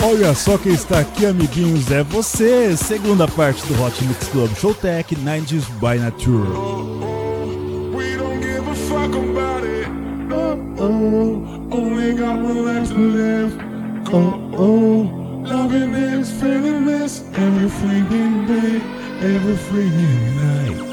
Olha só quem está aqui, amiguinhos, é você! Segunda parte do Hot Mix Club Showtech 90s by Nature. We don't give a fuck about it. Oh, oh, only got one life to live. Oh, oh, loving this, feeling this every freaking day, every freaking night.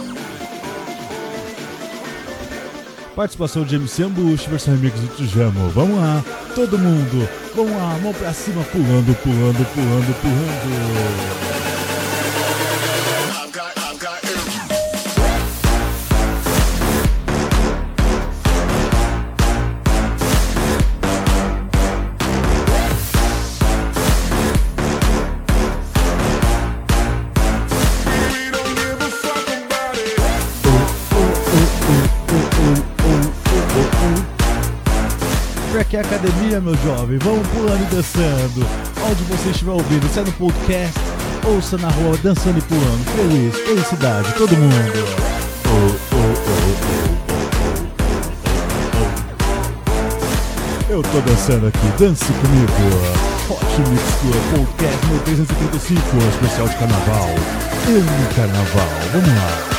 Participação de MC Ambush, versão remix do Tijamo. Vamos lá, todo mundo, vamos lá, mão pra cima, pulando, pulando, pulando, pulando. Pra que academia, meu jovem? Vamos pulando e dançando. Onde você estiver ouvindo, se é no podcast, ouça na rua, dançando e pulando. Feliz, felicidade, todo mundo. Eu tô dançando aqui, dance comigo. Hot Mix Club Podcast no 335, especial de carnaval. Eu carnaval, vamos lá.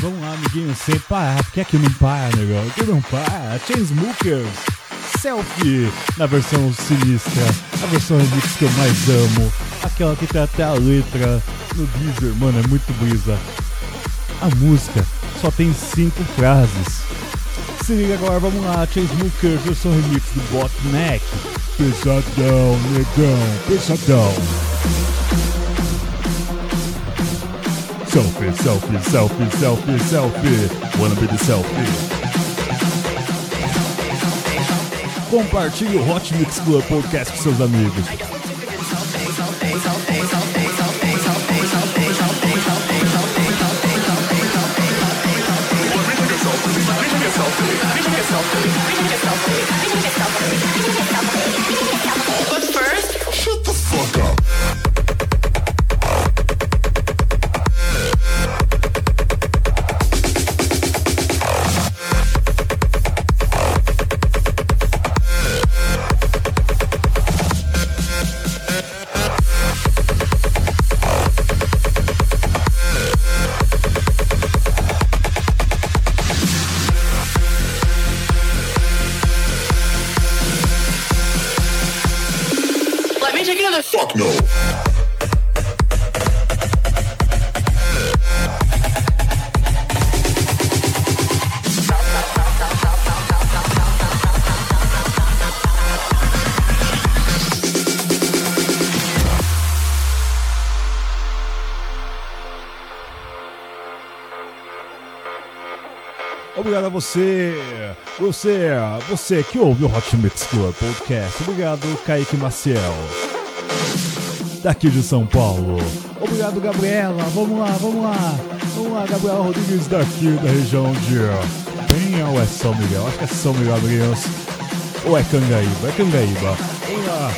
Vamos lá, amiguinho, sem parar. Por que é que não para, negão? Que não para? Chainsmokers, Selfie, na versão sinistra, a versão remix que eu mais amo, aquela que tem até a letra no Deezer, mano, é muito brisa. A música só tem cinco frases. Se liga agora, vamos lá, Chainsmokers, versão remix do Botneck. Pesadão, negão, pesadão. Selfie, selfie, selfie, selfie, selfie. Wanna be the selfie. Compartilhe o Hot Mix Club Podcast com seus amigos. Você, você, você que ouve o Hot Mix Club Podcast. Obrigado, Kaique Maciel. Daqui de São Paulo. Obrigado, Gabriela. Vamos lá, vamos lá. Vamos lá, Gabriela Rodrigues daqui da região de Penha ou é São Miguel? Acho que é São Miguel, amiguinhos. Ou é Cangaíba? É Cangaíba. Vamos lá.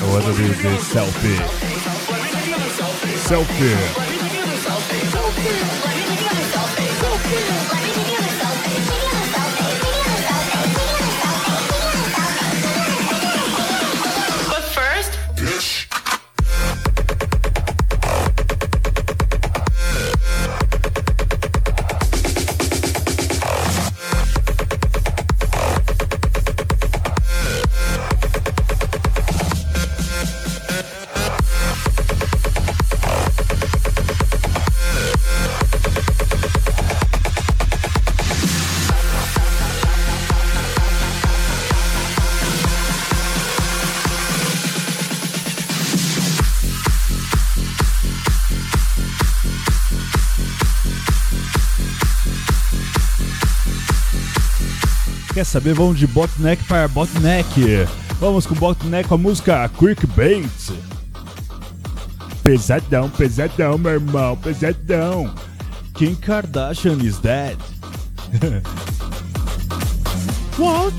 É hora de, de selfie. Selfie. Quer saber? Vamos de botneck para botneck. Vamos com botneck com a música Quick Bait. Pesadão, pesadão, meu irmão, pesadão. Kim Kardashian is dead.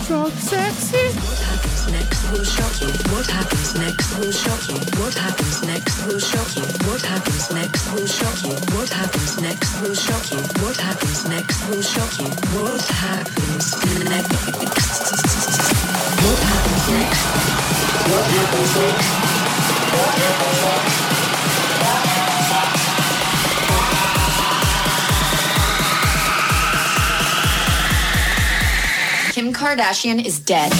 So sexy? Will shock you. What happens next will shock you. What happens next will shock you. What happens next will shock you. What happens next will shock you. What happens next will shock you. What happens next? What happens next? What happens next? What happens next? Kim Kardashian is dead.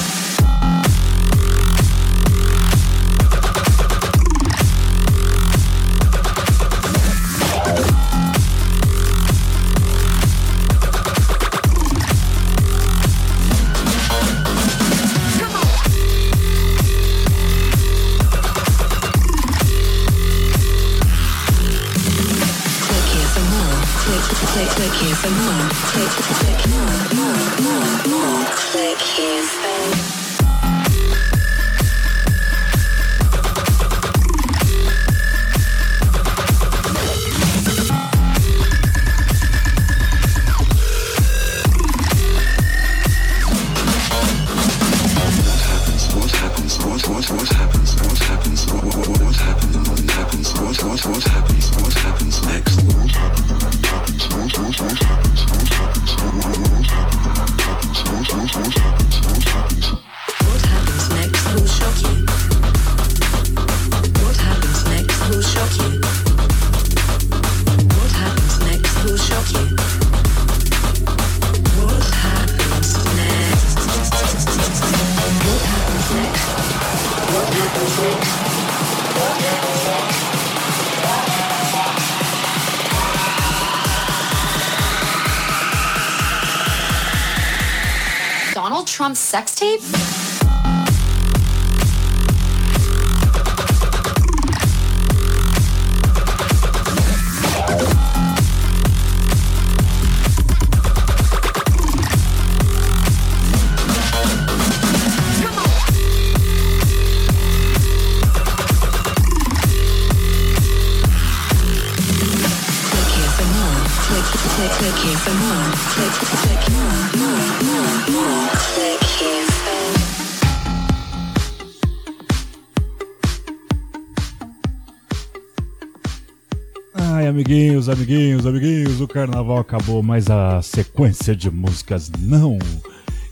Amiguinhos, amiguinhos, amiguinhos, o carnaval acabou, mas a sequência de músicas não.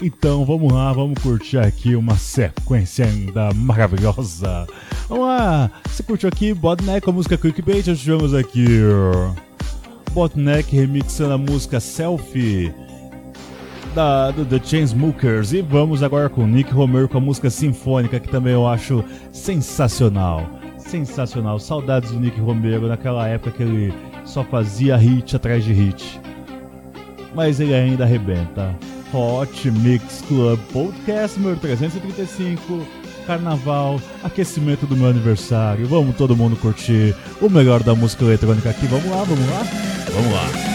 Então vamos lá, vamos curtir aqui uma sequência ainda maravilhosa. Vamos lá, você curtiu aqui Botneck a música Clickbait? Nós tivemos aqui Botneck remixando a música Selfie da, do The Chainsmokers. E vamos agora com Nick Romero com a música Sinfônica, que também eu acho sensacional sensacional. Saudades do Nick Romero naquela época que ele só fazia hit atrás de hit. Mas ele ainda arrebenta. Hot Mix Club Podcast número 335. Carnaval, aquecimento do meu aniversário. Vamos todo mundo curtir o melhor da música eletrônica aqui. Vamos lá, vamos lá? Vamos lá.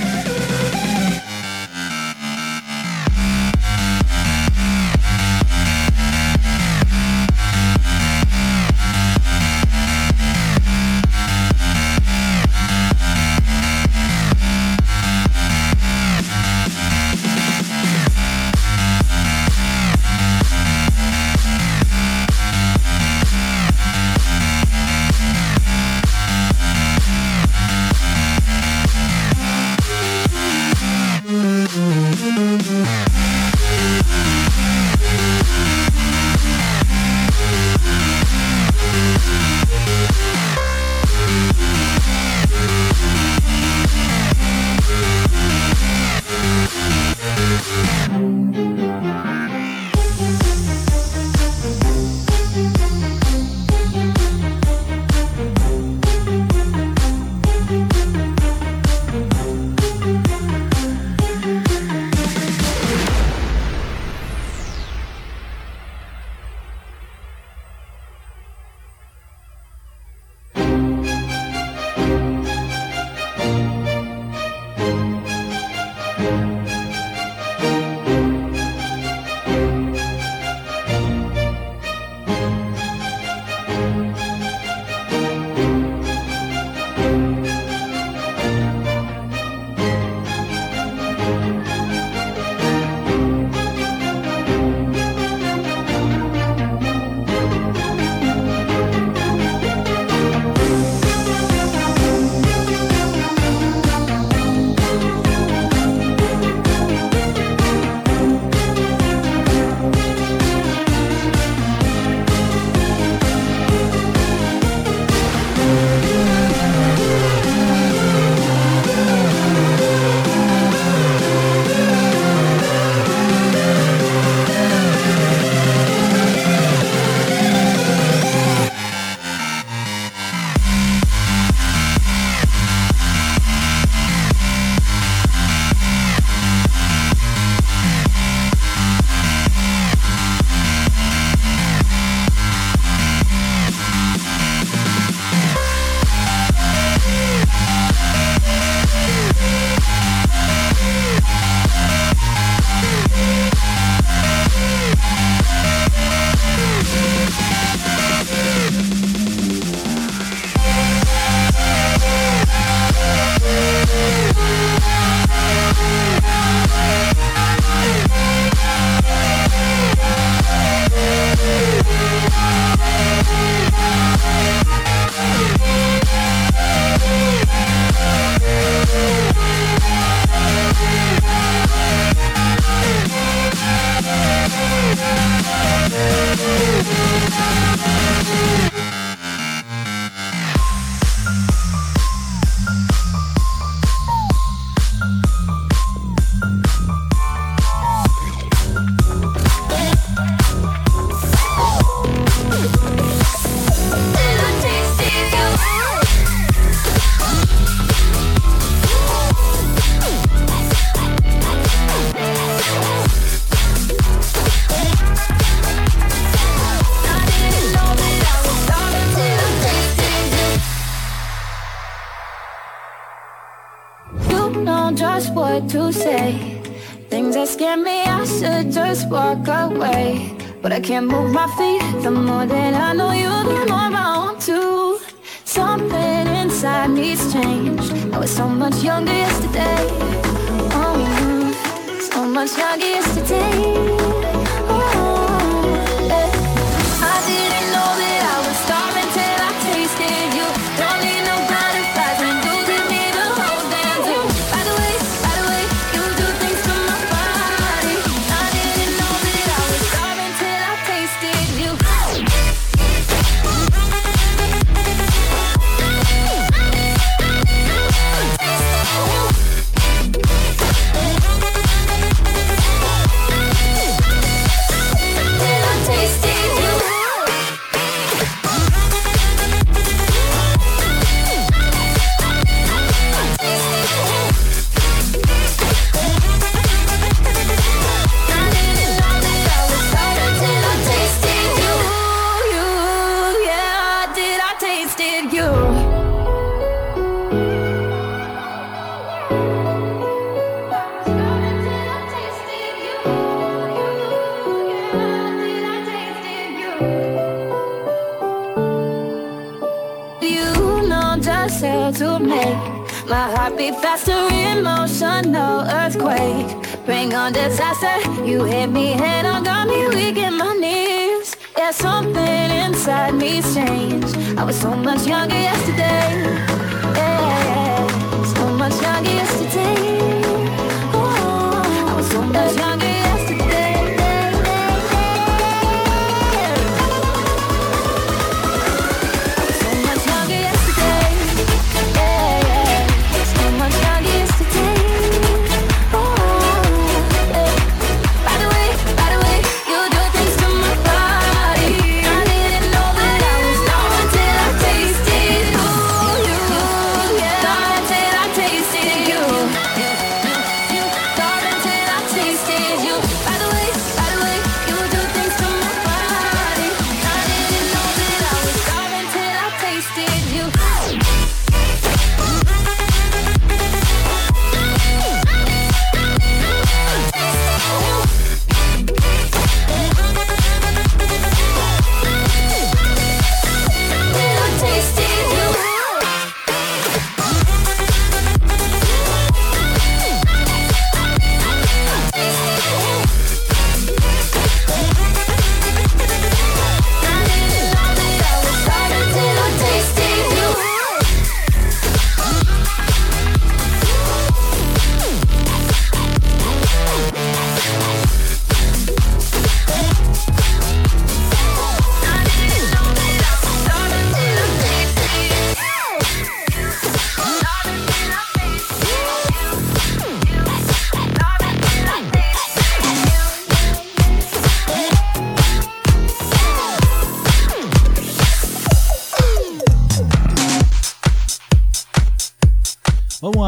make my heart beat faster, emotional earthquake. Bring on disaster, you hit me head on, got me weak in my knees. Yeah, something inside me's changed. I was so much younger yesterday.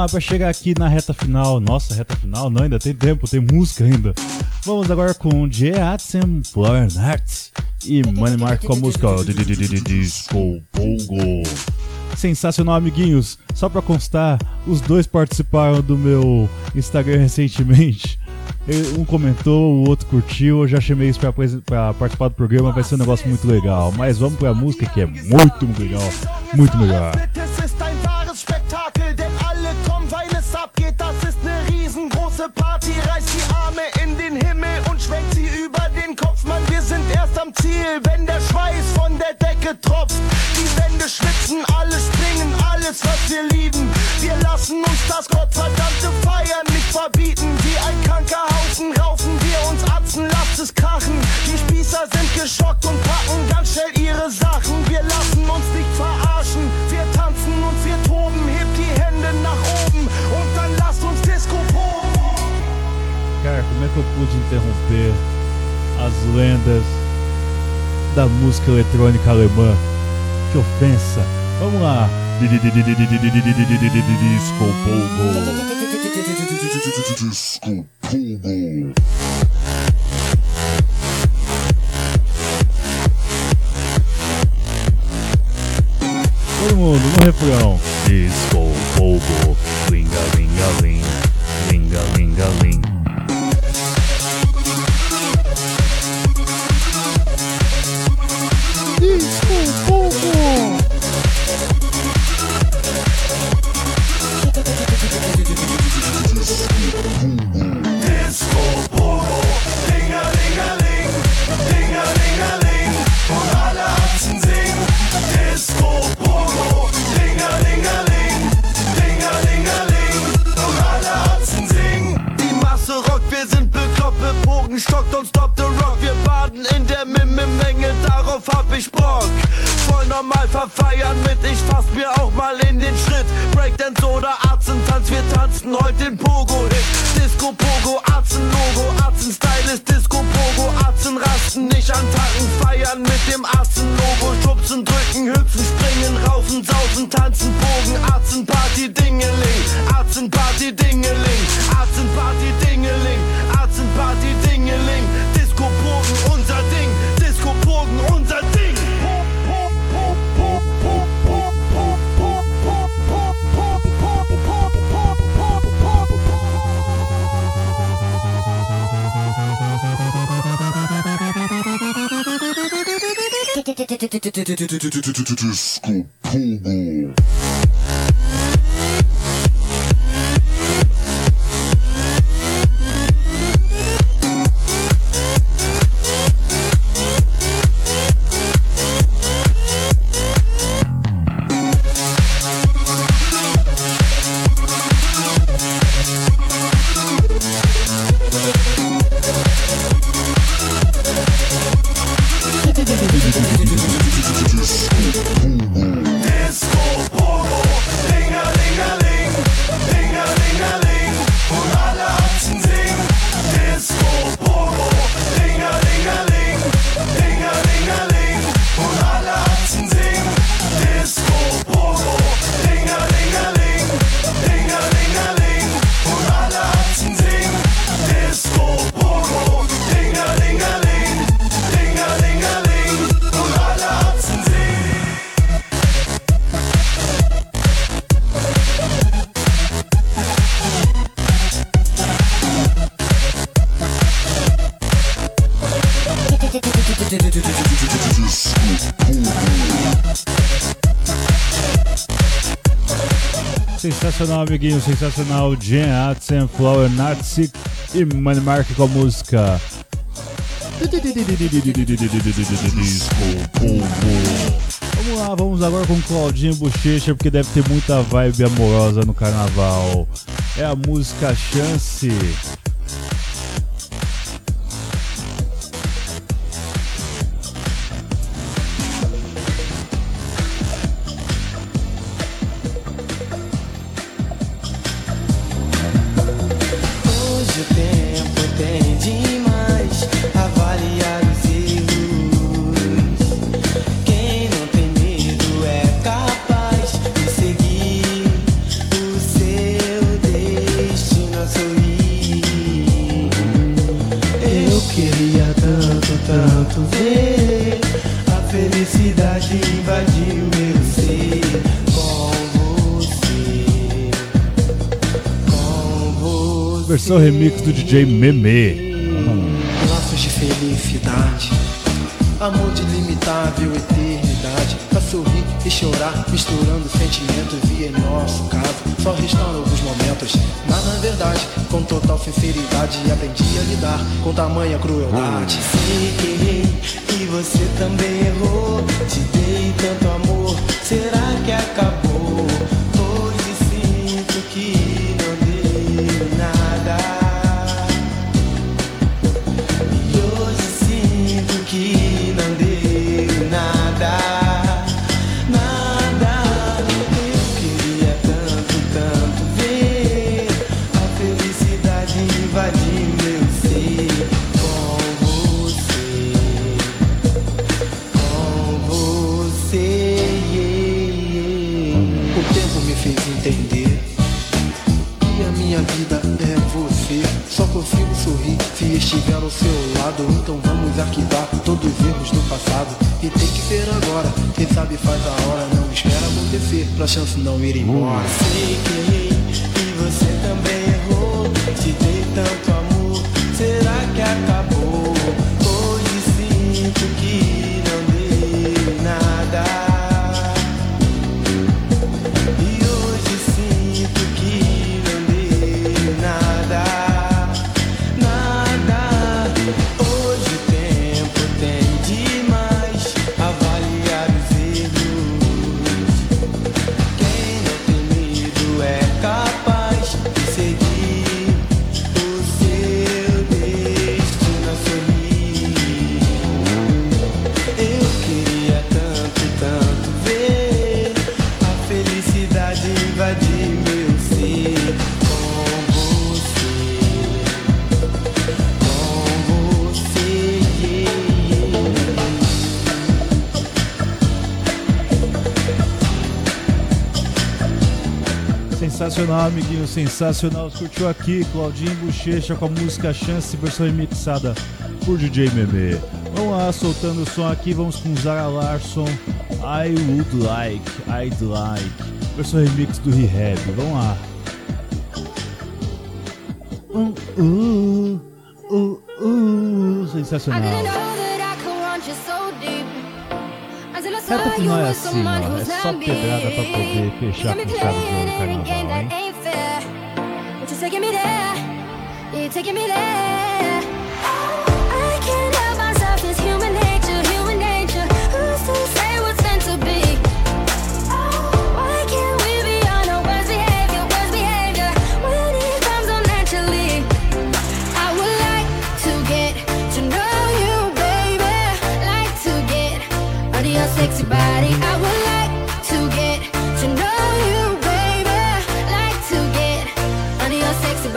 Lá, pra chegar aqui na reta final. Nossa, reta final? Não, ainda tem tempo, tem música ainda. Vamos agora com Florence Arts e Money Mark com a música Disco Pongo. Sensacional, amiguinhos. Só pra constar, os dois participaram do meu Instagram recentemente. Um comentou, o outro curtiu. Eu já chamei isso pra participar do programa. Vai ser um negócio muito legal. Mas vamos pra música que é muito, muito legal. Muito melhor. Party, reißt die Arme in den Himmel und schwenkt sie über den Kopf. Mann, wir sind erst am Ziel, wenn der Schweiß von der Decke tropft. Die Wände schwitzen, alles bringen, alles, was wir lieben. Wir lassen uns das Gottverdammte Feiern nicht verbieten. Wie ein kranker Haufen raufen wir uns Atzen, lasst es krachen. Die Spießer sind geschockt und que eu pude interromper as lendas da música eletrônica alemã? Que ofensa! Vamos lá! Disco Pogo! Disco Pogo. Todo mundo no refrão. Disco Pogo, linga linga ling, linga Disco Pogo. Sensacional, amiguinho, sensacional. Jen Atzen, Flower Nazi e Money Mark com a música. Vamos lá, vamos agora com Claudinho Bochecha, porque deve ter muita vibe amorosa no carnaval. É a música Chance. versão remix do DJ Meme. Laços de felicidade, amor de limitável eternidade. Pra sorrir e chorar, misturando sentimentos. E em nosso caso, só restaura alguns momentos. Mas na verdade, com total sinceridade, aprendi a lidar com tamanha crueldade. Sei que você também errou. Te dei tanto amor, será que acabou? sabe faz a hora, não espera acontecer pra chance não ir embora. Sei que errei, e você também errou. Te dei tanto amor. Sensacional, amiguinho, sensacional. Curtiu aqui Claudinho Bochecha com a música Chance, versão remixada por DJ Meme. Vamos lá, soltando o som aqui, vamos com Zara Larson. I would like, I'd like. Versão remix do Rehab, vamos lá. Uh, uh, uh, uh, uh sensacional. Reta final é assim, ó. É só pedrada pra poder fechar com chave de ouro o carnaval, hein?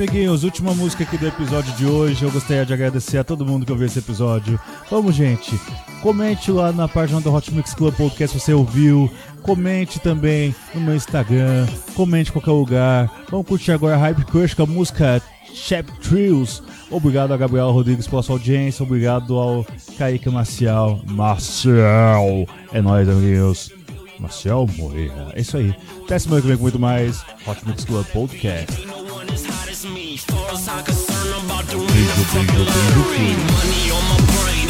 amiguinhos, última música aqui do episódio de hoje. Eu gostaria de agradecer a todo mundo que ouviu esse episódio. Vamos, gente. Comente lá na página do Hot Mix Club Podcast se você ouviu. Comente também no meu Instagram. Comente em qualquer lugar. Vamos curtir agora a Hype Crush com a música Chap Trills. Obrigado a Gabriel Rodrigues pela sua audiência. Obrigado ao Kaique Marcial. Marcial. É nóis, amiguinhos. Marcial Moreira. É isso aí. Até semana que vem com muito mais Hot Mix Club Podcast. I'm about doing the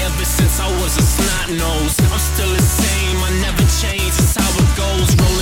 ever since I was a snot nose. I'm still the same, I never change, how it goes. Rolling